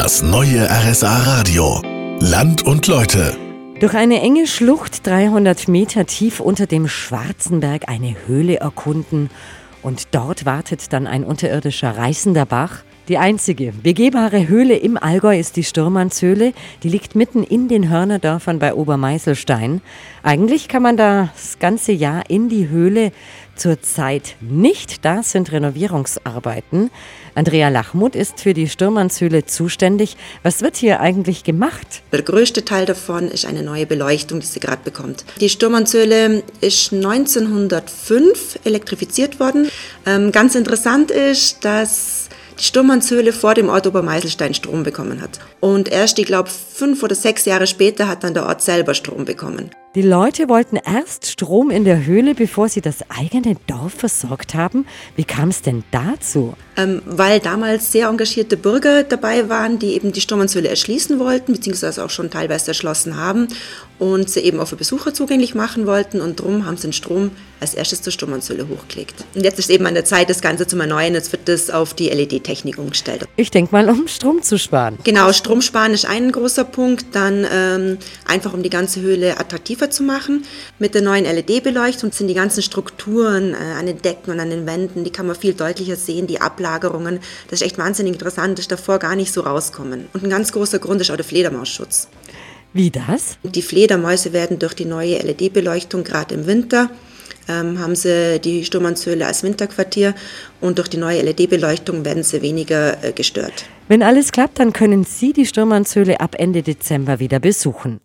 Das neue RSA Radio. Land und Leute. Durch eine enge Schlucht 300 Meter tief unter dem Schwarzenberg eine Höhle erkunden. Und dort wartet dann ein unterirdischer reißender Bach. Die einzige begehbare Höhle im Allgäu ist die Stürmannshöhle. Die liegt mitten in den Hörnerdörfern bei Obermeißelstein. Eigentlich kann man das ganze Jahr in die Höhle zurzeit nicht. Da sind Renovierungsarbeiten. Andrea Lachmuth ist für die Stürmannshöhle zuständig. Was wird hier eigentlich gemacht? Der größte Teil davon ist eine neue Beleuchtung, die sie gerade bekommt. Die Stürmannshöhle ist 1905 elektrifiziert worden. Ähm, ganz interessant ist, dass die Sturmannshöhle vor dem Ort Obermeißelstein Strom bekommen hat. Und erst, ich glaube, fünf oder sechs Jahre später hat dann der Ort selber Strom bekommen. Die Leute wollten erst Strom in der Höhle, bevor sie das eigene Dorf versorgt haben. Wie kam es denn dazu? Ähm, weil damals sehr engagierte Bürger dabei waren, die eben die Sturmannshöhle erschließen wollten, beziehungsweise auch schon teilweise erschlossen haben und sie eben auch für Besucher zugänglich machen wollten. Und darum haben sie den Strom als erstes zur Sturmannshöhle hochgelegt. Und jetzt ist eben an der Zeit, das Ganze zu erneuern. Jetzt wird das auf die LED-Technik umgestellt. Ich denke mal, um Strom zu sparen. Genau, Strom sparen ist ein großer Punkt. Dann ähm, einfach, um die ganze Höhle attraktiver zu machen. Mit der neuen LED-Beleuchtung sind die ganzen Strukturen äh, an den Decken und an den Wänden, die kann man viel deutlicher sehen, die Ablagerungen. Das ist echt wahnsinnig interessant, das ist davor gar nicht so rauskommen. Und ein ganz großer Grund ist auch der Fledermausschutz. Wie das? Die Fledermäuse werden durch die neue LED-Beleuchtung, gerade im Winter, ähm, haben sie die Sturmannshöhle als Winterquartier und durch die neue LED-Beleuchtung werden sie weniger äh, gestört. Wenn alles klappt, dann können Sie die Sturmannshöhle ab Ende Dezember wieder besuchen.